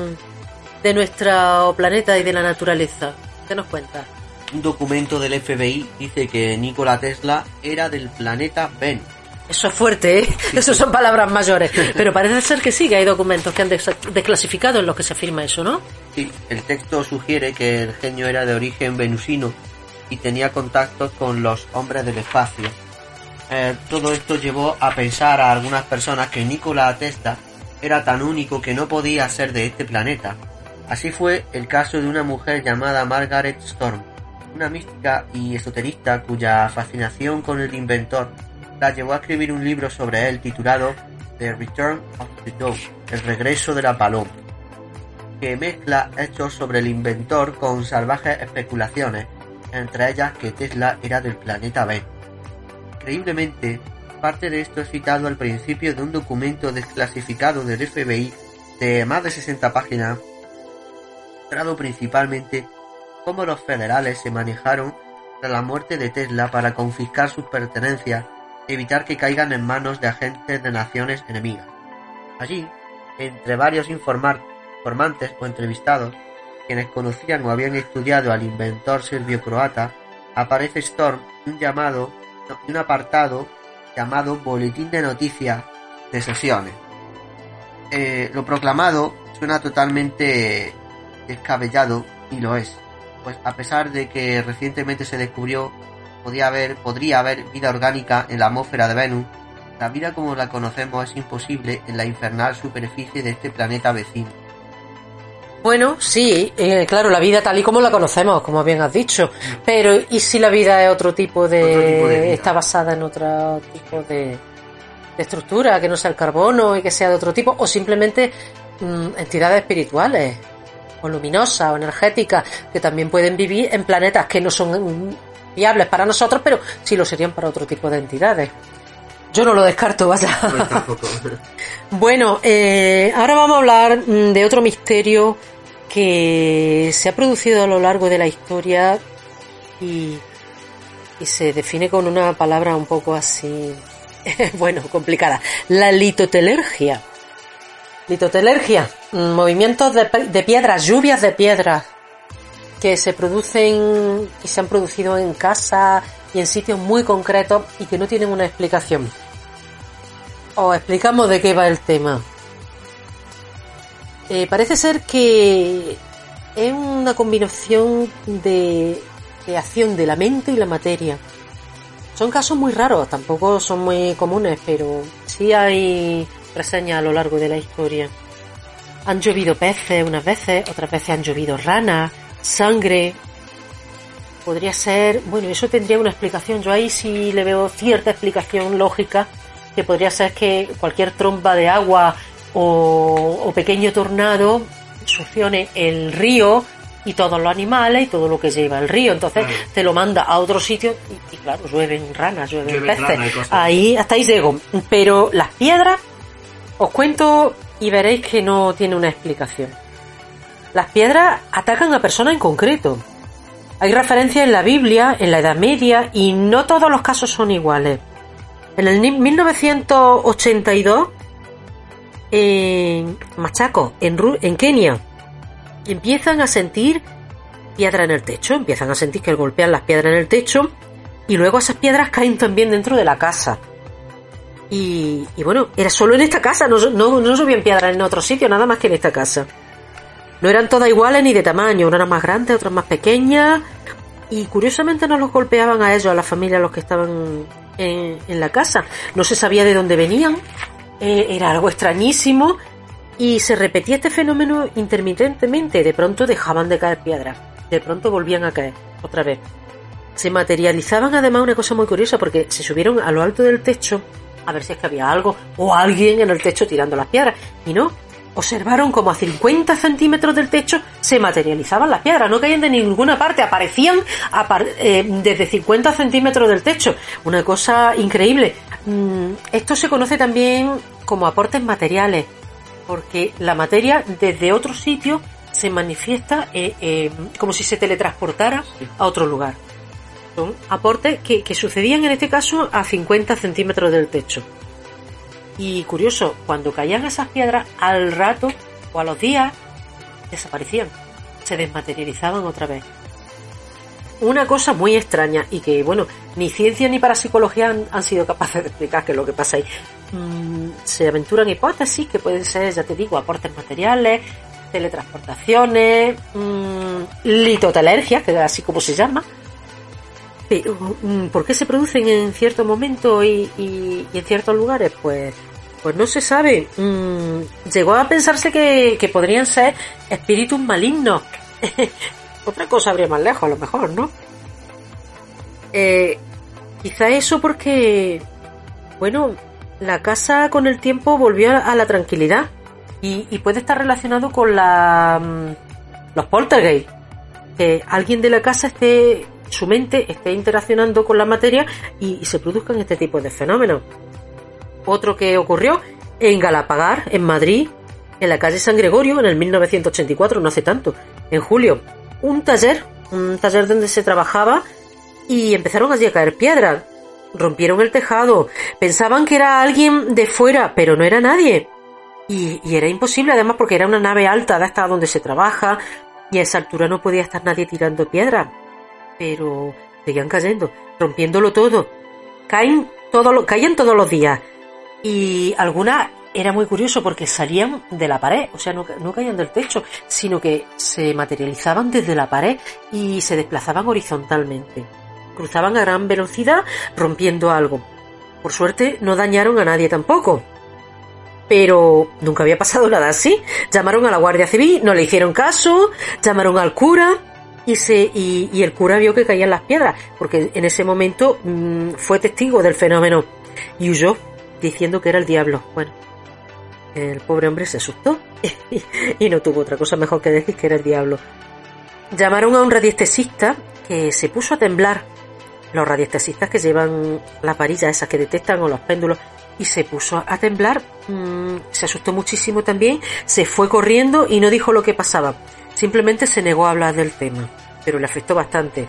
de nuestro planeta y de la naturaleza. ¿Qué nos cuentas? Un documento del FBI dice que Nikola Tesla era del planeta Venus eso es fuerte, ¿eh? Eso son palabras mayores. Pero parece ser que sí, que hay documentos que han desclasificado en los que se afirma eso, ¿no? Sí, el texto sugiere que el genio era de origen venusino y tenía contactos con los hombres del espacio. Eh, todo esto llevó a pensar a algunas personas que Nikola Tesla era tan único que no podía ser de este planeta. Así fue el caso de una mujer llamada Margaret Storm, una mística y esoterista cuya fascinación con el inventor la llevó a escribir un libro sobre él titulado The Return of the Dove, El regreso de la paloma, que mezcla hechos sobre el inventor con salvajes especulaciones, entre ellas que Tesla era del planeta Venus. Increíblemente, parte de esto es citado al principio de un documento desclasificado del FBI de más de 60 páginas, mostrado principalmente cómo los federales se manejaron tras la muerte de Tesla para confiscar sus pertenencias evitar que caigan en manos de agentes de naciones enemigas. Allí, entre varios informantes o entrevistados, quienes conocían o habían estudiado al inventor serbio-croata, aparece Storm un llamado un apartado llamado Boletín de Noticias de Sesiones. Eh, lo proclamado suena totalmente descabellado y lo es pues a pesar de que recientemente se descubrió podía haber, podría haber vida orgánica en la atmósfera de Venus, la vida como la conocemos es imposible en la infernal superficie de este planeta vecino. Bueno, sí, eh, claro, la vida tal y como la conocemos, como bien has dicho. Pero, ¿y si la vida es otro tipo de. está basada en otro tipo de, de, estructura, que no sea el carbono y que sea de otro tipo? O simplemente mm, entidades espirituales o luminosas o energéticas que también pueden vivir en planetas que no son viables para nosotros, pero sí lo serían para otro tipo de entidades. Yo no lo descarto, vaya. bueno, eh, ahora vamos a hablar mm, de otro misterio que se ha producido a lo largo de la historia y, y se define con una palabra un poco así, bueno, complicada, la litotelergia. Litotelergia, mm, movimientos de, piedras, lluvias de piedras que se producen y se han producido en casa y en sitios muy concretos y que no tienen una explicación. Os explicamos de qué va el tema. Eh, parece ser que es una combinación de creación de la mente y la materia. Son casos muy raros, tampoco son muy comunes, pero sí hay reseña a lo largo de la historia. Han llovido peces unas veces, otras veces han llovido ranas, sangre. Podría ser, bueno, eso tendría una explicación. Yo ahí sí le veo cierta explicación lógica, que podría ser que cualquier tromba de agua o, pequeño tornado succione el río y todos los animales y todo lo que lleva el río. Entonces te lo manda a otro sitio y, claro, llueven ranas, llueven peces. ahí hasta ahí llego. Pero las piedras os cuento y veréis que no tiene una explicación. Las piedras atacan a personas en concreto. Hay referencias en la Biblia, en la Edad Media, y no todos los casos son iguales. En el 1982, en Machaco, en, en Kenia, empiezan a sentir piedra en el techo, empiezan a sentir que golpean las piedras en el techo, y luego esas piedras caen también dentro de la casa. Y, bueno, era solo en esta casa, no, no, no subían piedras en otro sitio, nada más que en esta casa. No eran todas iguales ni de tamaño, una era más grande, otras más pequeñas. Y curiosamente no los golpeaban a ellos, a la familia, a los que estaban en, la casa. No se sabía de dónde venían, eh, era algo extrañísimo. Y se repetía este fenómeno intermitentemente. De pronto dejaban de caer piedras, de pronto volvían a caer otra vez. Se materializaban además una cosa muy curiosa porque se subieron a lo alto del techo a ver si es que había algo o alguien en el techo tirando las piedras. Y no, observaron como a 50 centímetros del techo se materializaban las piedras, no caían de ninguna parte, aparecían eh, desde 50 centímetros del techo. Una cosa increíble. Mm, esto se conoce también como aportes materiales, porque la materia desde otro sitio se manifiesta eh, eh, como si se teletransportara a otro lugar. Son aportes que, sucedían en este caso a 50 centímetros del techo. Y curioso, cuando caían esas piedras, al rato o a los días desaparecían, se desmaterializaban otra vez. Una cosa muy extraña y que, bueno, ni ciencia ni parapsicología han, sido capaces de explicar qué es lo que pasa ahí. Mm, se aventuran hipótesis que pueden ser, ya te digo, aportes materiales, teletransportaciones, mmm, que es así como se llama, ¿Por qué se producen en cierto momento y, en ciertos lugares? Pues, pues no se sabe. Mm, llegó a pensarse que, podrían ser espíritus malignos. Otra cosa habría más lejos, a lo mejor, ¿no? Eh, quizá eso porque, bueno, la casa con el tiempo volvió a la tranquilidad y, y puede estar relacionado con la, mm, los poltergeist. Que alguien de la casa esté, su mente esté interaccionando con la materia y, se produzcan este tipo de fenómenos. Otro que ocurrió en Galapagar, en Madrid, en la calle San Gregorio, en el 1984, no hace tanto, en julio. Un taller, un taller donde se trabajaba y empezaron allí a caer piedras. Rompieron el tejado, pensaban que era alguien de fuera, pero no era nadie. Y, y era imposible además porque era una nave alta de hasta donde se trabaja y a esa altura no podía estar nadie tirando piedras. Pero seguían cayendo, rompiéndolo todo. Caen todo lo, caían todos los días. Y algunas era muy curioso porque salían de la pared, o sea, no, no, caían del techo, sino que se materializaban desde la pared y se desplazaban horizontalmente. Cruzaban a gran velocidad rompiendo algo. Por suerte no dañaron a nadie tampoco. Pero nunca había pasado nada así. Llamaron a la Guardia Civil, no le hicieron caso, llamaron al cura y, se, y, el cura vio que caían las piedras, porque en ese momento mmm, fue testigo del fenómeno y huyó diciendo que era el diablo. Bueno, el pobre hombre se asustó y no tuvo otra cosa mejor que decir que era el diablo. Llamaron a un radiestesista que se puso a temblar. Los radiestesistas que llevan la varilla esa que detectan o los péndulos y se puso a temblar. Mmm, se asustó muchísimo también, se fue corriendo y no dijo lo que pasaba. Simplemente se negó a hablar del tema, pero le afectó bastante.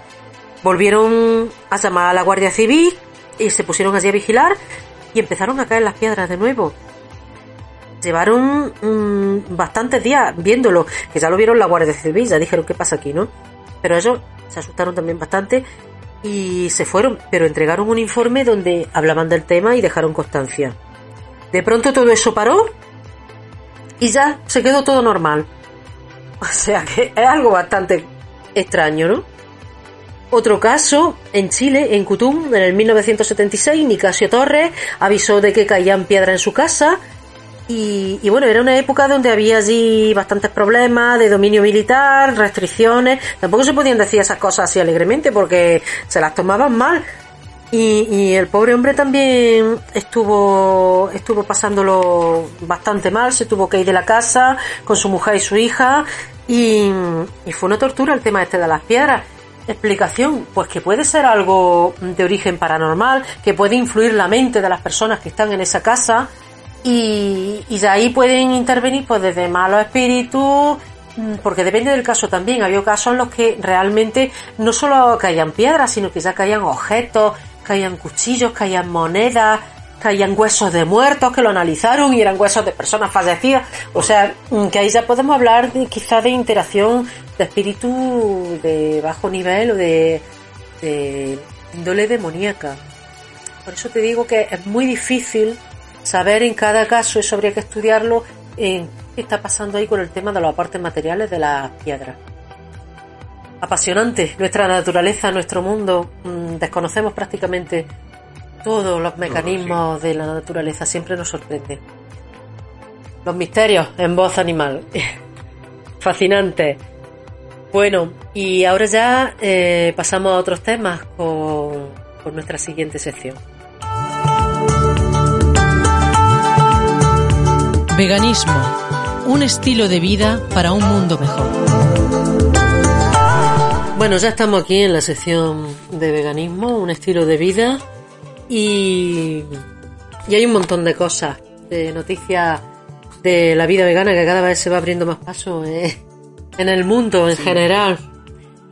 Volvieron a llamar a la Guardia Civil y se pusieron allí a vigilar y empezaron a caer las piedras de nuevo. Llevaron mmm, bastantes días viéndolo, que ya lo vieron la Guardia Civil, ya dijeron qué pasa aquí, ¿no? Pero ellos se asustaron también bastante y se fueron, pero entregaron un informe donde hablaban del tema y dejaron constancia. De pronto todo eso paró y ya se quedó todo normal. O sea que es algo bastante extraño, ¿no? Otro caso, en Chile, en Cutum, en el 1976, Nicasio Torres avisó de que caían piedras en su casa. Y, y, bueno, era una época donde había allí bastantes problemas de dominio militar, restricciones. Tampoco se podían decir esas cosas así alegremente porque se las tomaban mal. Y, y el pobre hombre también estuvo, estuvo pasándolo bastante mal, se tuvo que ir de la casa con su mujer y su hija. Y, fue una tortura el tema este de las piedras explicación? Pues que puede ser algo de origen paranormal, que puede influir la mente de las personas que están en esa casa y, de ahí pueden intervenir pues desde malos espíritus, porque depende del caso también. Había casos en los que realmente no solo caían piedras, sino que ya caían objetos, caían cuchillos, caían monedas, caían huesos de muertos que lo analizaron y eran huesos de personas fallecidas. O sea, que ahí ya podemos hablar de, quizá de interacción de espíritu de bajo nivel o de, índole demoníaca. Por eso te digo que es muy difícil saber en cada caso, eso habría que estudiarlo, en qué está pasando ahí con el tema de los aportes materiales de las piedras. Apasionante nuestra naturaleza, nuestro mundo. Desconocemos prácticamente todos los mecanismos de la naturaleza, siempre nos sorprende. Los misterios en voz animal. Fascinante. Bueno, y ahora ya eh, pasamos a otros temas con, con nuestra siguiente sección. Veganismo, un estilo de vida para un mundo mejor. Bueno, ya estamos aquí en la sección de veganismo, un estilo de vida y, y hay un montón de cosas, de noticias de la vida vegana que cada vez se va abriendo más paso eh, en el mundo en sí. general.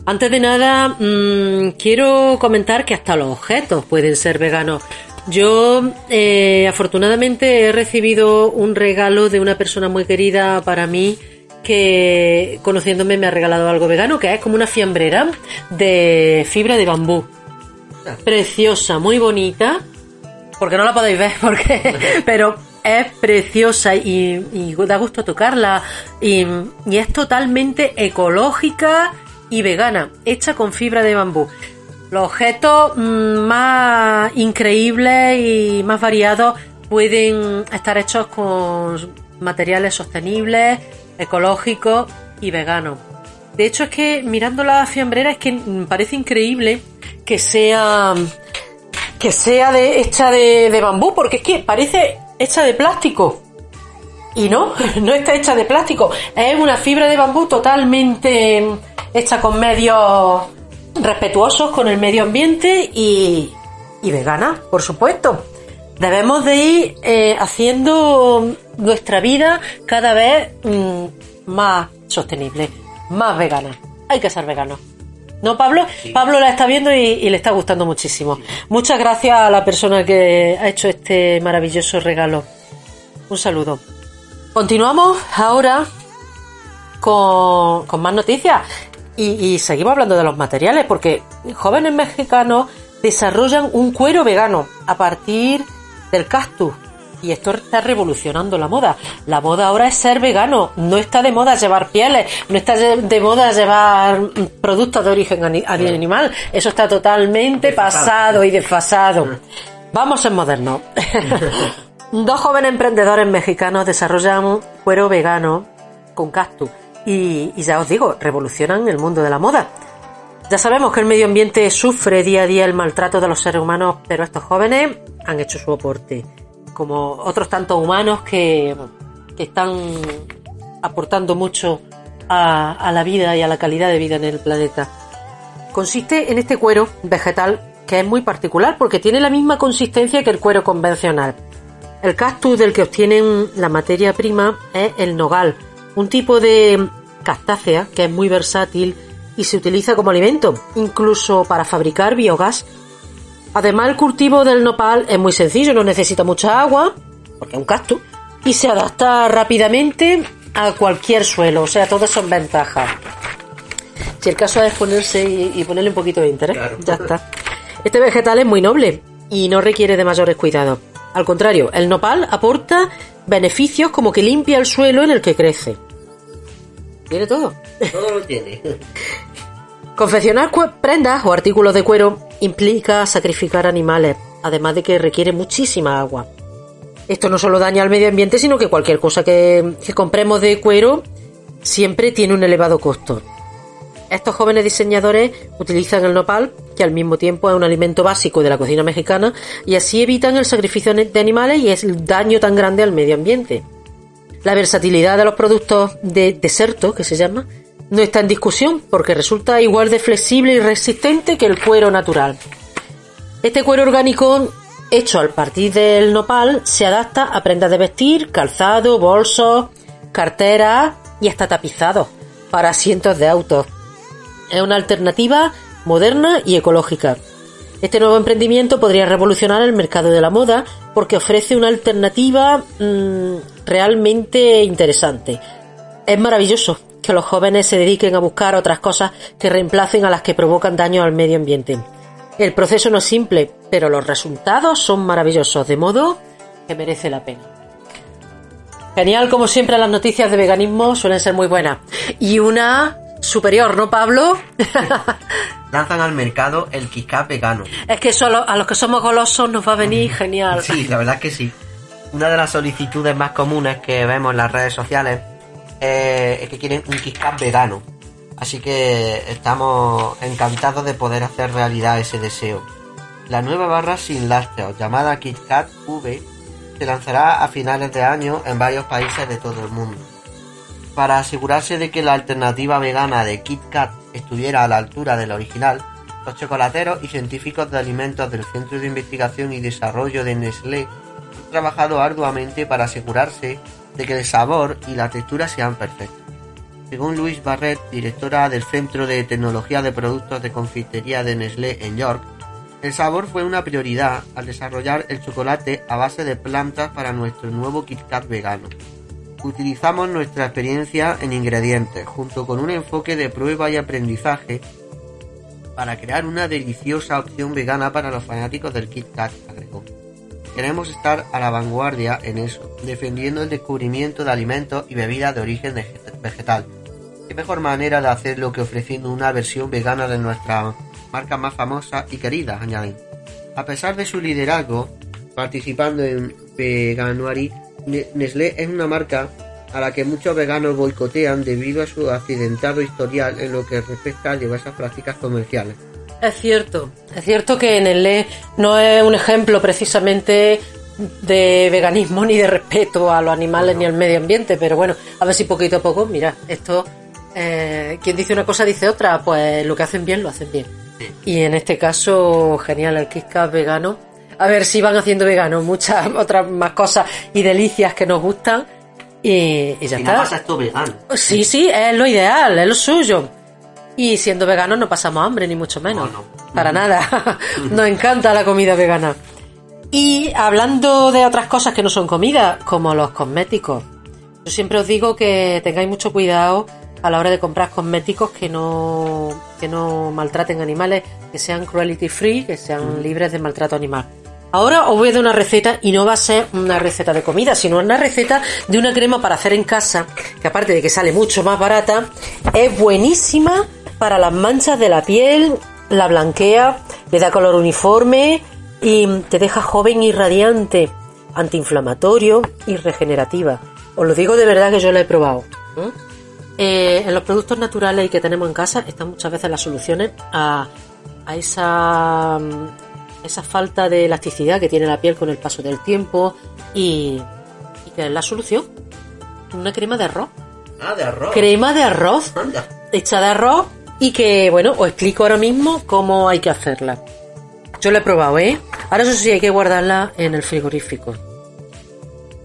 Antes de nada, mmm, quiero comentar que hasta los objetos pueden ser veganos. Yo, eh, afortunadamente, he recibido un regalo de una persona muy querida para mí que, conociéndome, me ha regalado algo vegano, que es como una fiambrera de fibra de bambú. Preciosa, muy bonita. Porque no la podéis ver, porque, pero es preciosa y, y da gusto tocarla. Y, y es totalmente ecológica y vegana, hecha con fibra de bambú. Los objetos más increíbles y más variados pueden estar hechos con materiales sostenibles, ecológicos y veganos. De hecho, es que mirando la fiambrera es que parece increíble que sea que sea de, hecha de, bambú, porque es que parece hecha de plástico. Y no, no está hecha de plástico. Es una fibra de bambú totalmente hecha con medios respetuosos con el medio ambiente y vegana, por supuesto. Debemos de ir eh, haciendo nuestra vida cada vez mm, más sostenible, más vegana. Hay que ser vegano. ¿No, Pablo? Pablo la está viendo y, y le está gustando muchísimo. Muchas gracias a la persona que ha hecho este maravilloso regalo. Un saludo. Continuamos ahora con, con más noticias y, y seguimos hablando de los materiales porque jóvenes mexicanos desarrollan un cuero vegano a partir del cactus. Y esto está revolucionando la moda. La moda ahora es ser vegano. No está de moda llevar pieles, no está de moda llevar productos de origen ani- animal. Eso está totalmente pasado y desfasado. Vamos en moderno. Dos jóvenes emprendedores mexicanos desarrollan cuero vegano con cactus. Y, y ya os digo, revolucionan el mundo de la moda. Ya sabemos que el medio ambiente sufre día a día el maltrato de los seres humanos, pero estos jóvenes han hecho su aporte, como otros tantos humanos que, que están aportando mucho a, a la vida y a la calidad de vida en el planeta. Consiste en este cuero vegetal que es muy particular porque tiene la misma consistencia que el cuero convencional. El cactus del que obtienen la materia prima es el nogal, un tipo de cactácea que es muy versátil y se utiliza como alimento, incluso para fabricar biogás. Además, el cultivo del nopal es muy sencillo, no necesita mucha agua, porque es un cactus, y se adapta rápidamente a cualquier suelo, o sea, todas son ventajas. Si el caso es ponerse y, ponerle un poquito de interés, Claro. ya está. Este vegetal es muy noble y no requiere de mayores cuidados. Al contrario, el nopal aporta beneficios como que limpia el suelo en el que crece. Tiene todo. Todo lo tiene. Confeccionar prendas o artículos de cuero implica sacrificar animales, además de que requiere muchísima agua. Esto no solo daña al medio ambiente, sino que cualquier cosa que, que compremos de cuero siempre tiene un elevado costo. Estos jóvenes diseñadores utilizan el nopal, que al mismo tiempo es un alimento básico de la cocina mexicana, y así evitan el sacrificio de animales y el daño tan grande al medio ambiente. La versatilidad de los productos de deserto, que se llama, no está en discusión porque resulta igual de flexible y resistente que el cuero natural. Este cuero orgánico hecho al partir del nopal se adapta a prendas de vestir, calzado, bolsos, carteras y hasta tapizados para asientos de autos. Es una alternativa moderna y ecológica. Este nuevo emprendimiento podría revolucionar el mercado de la moda porque ofrece una alternativa mm, realmente interesante. Es maravilloso que los jóvenes se dediquen a buscar otras cosas que reemplacen a las que provocan daño al medio ambiente. El proceso no es simple, pero los resultados son maravillosos, de modo que merece la pena. Genial, como siempre, las noticias de veganismo suelen ser muy buenas. Y una superior, ¿no, Pablo? Lanzan al mercado el KitKat vegano. es que solo a los que somos golosos nos va a venir genial. Sí, la verdad es que sí. Una de las solicitudes más comunes que vemos en las redes sociales eh, es que quieren un KitKat vegano. Así que estamos encantados de poder hacer realidad ese deseo. La nueva barra sin lácteos, llamada KitKat V, se lanzará a finales de año en varios países de todo el mundo. Para asegurarse de que la alternativa vegana de KitKat estuviera a la altura de la original, los chocolateros y científicos de alimentos del Centro de Investigación y Desarrollo de Nestlé han trabajado arduamente para asegurarse de que el sabor y la textura sean perfectos. Según Louise Barrett, directora del Centro de Tecnología de Productos de Confitería de Nestlé en York, el sabor fue una prioridad al desarrollar el chocolate a base de plantas para nuestro nuevo KitKat vegano. Utilizamos nuestra experiencia en ingredientes, junto con un enfoque de prueba y aprendizaje, para crear una deliciosa opción vegana para los fanáticos del Kit Kat, agregó. Queremos estar a la vanguardia en eso, defendiendo el descubrimiento de alimentos y bebidas de origen vege- vegetal. Qué mejor manera de hacerlo que ofreciendo una versión vegana de nuestra marca más famosa y querida, añaden. A pesar de su liderazgo, participando en Veganuary, Nestlé es una marca a la que muchos veganos boicotean debido a su accidentado historial en lo que respecta a diversas prácticas comerciales. Es cierto, es cierto que E no es un ejemplo precisamente de veganismo ni de respeto a los animales ni al medio ambiente, pero bueno, a ver si poquito a poco, mira, esto, eh, quien dice una cosa dice otra, pues lo que hacen bien lo hacen bien. Y en este caso, genial, el Kit vegano. A ver si van haciendo vegano muchas otras más cosas y delicias que nos gustan. Y, y ya Y está. no pasa esto vegano. Sí, sí, es lo ideal, es lo suyo. Y siendo veganos no pasamos hambre, ni mucho menos. No, no. Para nada. Nos encanta la comida vegana. Y hablando de otras cosas que no son comida, como los cosméticos. Yo siempre os digo que tengáis mucho cuidado a la hora de comprar cosméticos que no, que no maltraten animales, que sean cruelty free, que sean libres de maltrato animal. Ahora os voy a dar una receta y no va a ser una receta de comida, sino una receta de una crema para hacer en casa, que aparte de que sale mucho más barata, es buenísima para las manchas de la piel, la blanquea, le da color uniforme y te deja joven y radiante, antiinflamatorio y regenerativa. Os lo digo de verdad que yo la he probado. ¿eh? Eh, en los productos naturales que tenemos en casa están muchas veces las soluciones a, esa, esa falta de elasticidad que tiene la piel con el paso del tiempo y, y que es la solución. Una crema de arroz. Ah, de arroz. Crema de arroz Anda. hecha de arroz y que, bueno, os explico ahora mismo cómo hay que hacerla. Yo la he probado, ¿eh? Ahora eso sí hay que guardarla en el frigorífico.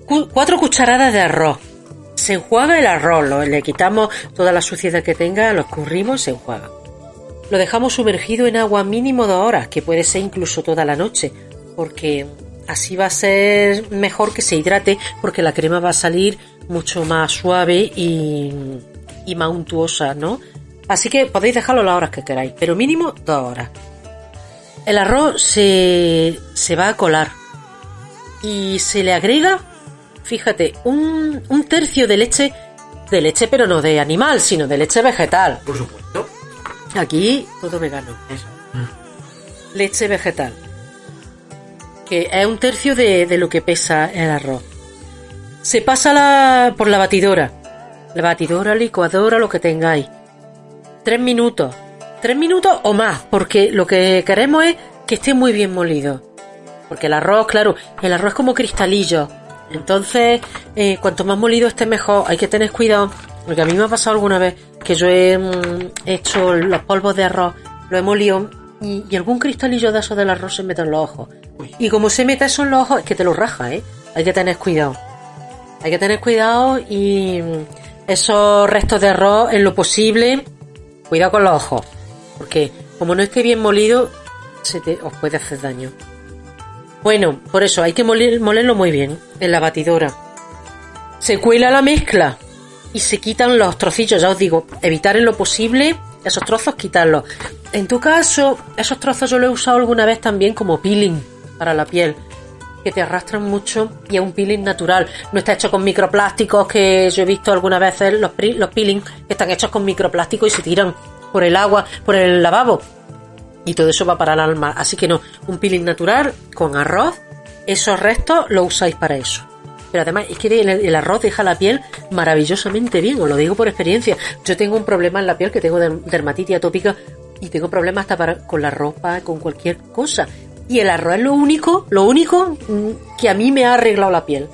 Cu- cuatro cucharadas de arroz. Se enjuaga el arroz, lo- le quitamos toda la suciedad que tenga, lo escurrimos y se enjuaga. Lo dejamos sumergido en agua mínimo dos horas, que puede ser incluso toda la noche, porque así va a ser mejor que se hidrate, porque la crema va a salir mucho más suave y, y más untuosa, ¿no? Así que podéis dejarlo las horas que queráis, pero mínimo dos horas. El arroz se, se va a colar y se le agrega, fíjate, un, un tercio de leche, de leche pero no de animal, sino de leche vegetal. Por supuesto. Aquí todo vegano. Leche vegetal. Que es un tercio de, de lo que pesa el arroz. Se pasa la, por la batidora. La batidora, licuadora, lo que tengáis. Tres minutos. Tres minutos o más, porque lo que queremos es que esté muy bien molido. Porque el arroz, claro, el arroz es como cristalillo. Entonces, eh, cuanto más molido esté mejor. Hay que tener cuidado. Porque a mí me ha pasado alguna vez que yo he mm, hecho los polvos de arroz, lo he molido y, y algún cristalillo de esos del arroz se mete en los ojos. Y como se mete eso en los ojos, es que te lo raja, ¿eh? Hay que tener cuidado. Hay que tener cuidado y mm, esos restos de arroz, en lo posible, cuidado con los ojos. Porque como no esté bien molido, se te, os puede hacer daño. Bueno, por eso hay que moler- molerlo muy bien en la batidora. Se cuela la mezcla y se quitan los trocillos, ya os digo, evitar en lo posible esos trozos, quitarlos. En tu caso, esos trozos yo lo he usado alguna vez también como peeling para la piel, que te arrastran mucho y es un peeling natural. No está hecho con microplásticos que yo he visto algunas veces los, los peeling que están hechos con microplásticos y se tiran por el agua, por el lavabo. Y todo eso va para el alma. Así que no, un peeling natural con arroz, esos restos lo usáis para eso. Pero además es que el, arroz deja la piel maravillosamente bien, os lo digo por experiencia. Yo tengo un problema en la piel que tengo derm- dermatitis atópica y tengo problemas hasta con la ropa, con cualquier cosa. Y el arroz es lo único, lo único mm, que a mí me ha arreglado la piel.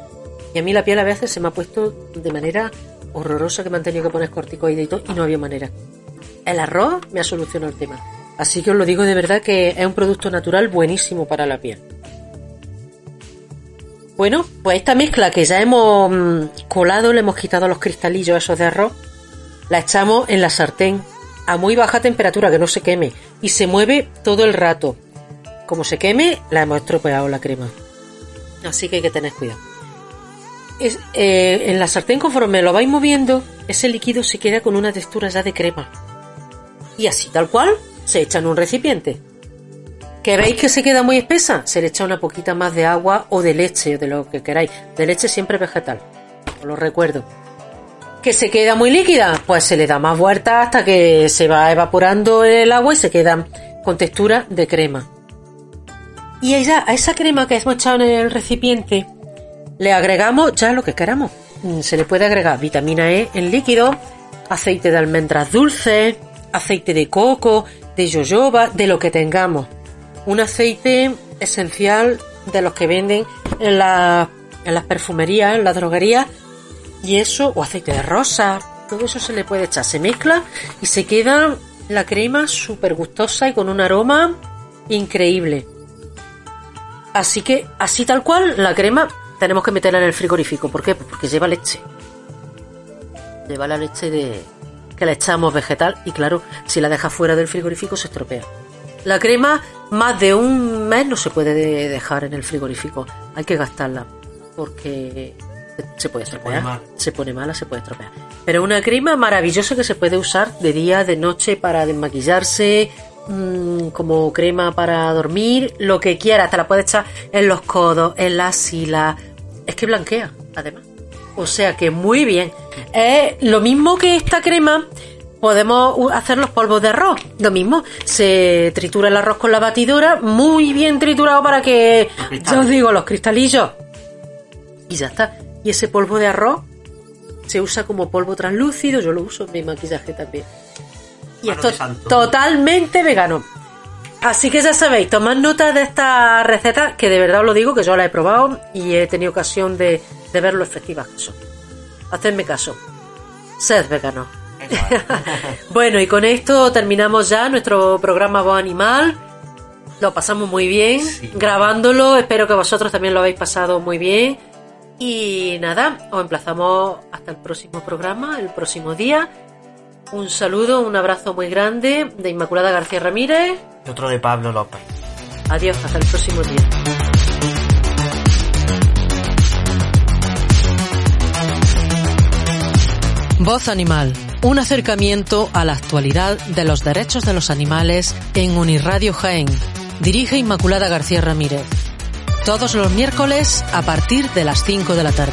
Y a mí la piel a veces se me ha puesto de manera horrorosa que me han tenido que poner corticoides y todo y no había manera. El arroz me ha solucionado el tema. Así que os lo digo de verdad que es un producto natural buenísimo para la piel. Bueno, pues esta mezcla que ya hemos mm, colado, le hemos quitado los cristalillos esos de arroz, la echamos en la sartén a muy baja temperatura, que no se queme, y se mueve todo el rato. Como se queme, la hemos estropeado la crema. Así que hay que tener cuidado. Eh, en la sartén, conforme lo vais moviendo, ese líquido se queda con una textura ya de crema. Y así, tal cual, se echa en un recipiente. ¿Que veis que se queda muy espesa? Se le echa una poquita más de agua o de leche, de lo que queráis. De leche siempre vegetal. Os lo recuerdo. ¿Que se queda muy líquida? Pues se le da más vuelta hasta que se va evaporando el agua y se queda con textura de crema. Y a esa crema que hemos echado en el recipiente le agregamos ya lo que queramos. mm, se le puede agregar vitamina E en líquido, aceite de almendras dulces, aceite de coco, de yoyoba, de lo que tengamos. Un aceite esencial de los que venden en, la- en las perfumerías, en las droguerías, y eso, o aceite de rosa, todo eso se le puede echar, se mezcla y se queda la crema súper gustosa y con un aroma increíble. Así que, así tal cual, la crema tenemos que meterla en el frigorífico. ¿Por qué? Pues porque lleva leche. Lleva la leche de que le echamos vegetal y claro, si la dejas fuera del frigorífico se estropea. La crema más de un mes no se puede de- dejar en el frigorífico. Hay que gastarla porque se puede estropear. mal. Se pone mala, se puede estropear. Pero una crema maravillosa que se puede usar de día, de noche para desmaquillarse, mm, como crema para dormir, lo que quieras. Te la puedes echar en los codos, en la sila. Es que blanquea, además. O sea que muy bien. Es lo mismo que esta crema. Podemos hacer los polvos de arroz. Lo mismo. Se tritura el arroz con la batidora. Muy bien triturado para que. Ya os digo, los cristalillos. Y ya está. Y ese polvo de arroz se usa como polvo translúcido. Yo lo uso en mi maquillaje también. Y esto es totalmente vegano. Así que ya sabéis, tomad nota de esta receta, que de verdad os lo digo, que yo la he probado y he tenido ocasión de, de ver lo efectivas que son. Hacedme caso. Sed veganos. Bueno, y con esto terminamos ya nuestro programa Voz Animal. Lo pasamos muy bien Sí. grabándolo. Espero que vosotros también lo habéis pasado muy bien. Y nada, os emplazamos hasta el próximo programa, el próximo día. Un saludo, un abrazo muy grande de Inmaculada García Ramírez. Y otro de Pablo López. Adiós, hasta el próximo día. Voz Animal, un acercamiento a la actualidad de los derechos de los animales en Unirradio Jaén. Dirige Inmaculada García Ramírez. Todos los miércoles a partir de las 5 de la tarde.